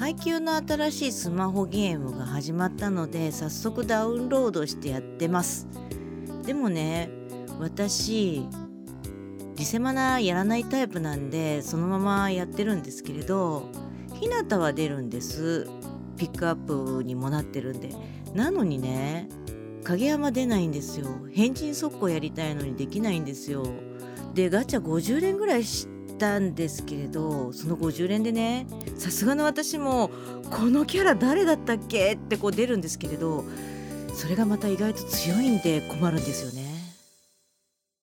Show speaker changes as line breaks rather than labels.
配給の新しいスマホゲームが始まったので早速ダウンロードしてやってます。でもね私リセマナやらないタイプなんでそのままやってるんですけれどひなたは出るんです。ピックアップにもなってるんで。なのにね影山出ないんですよ。変人速攻やりたいのにできないんですよ。でガチャ50連ぐらいしたんですけれどその50連でねさすがの私もこのキャラ誰だったっけってこう出るんですけれどそれがまた意外と強いんで困るんですよね。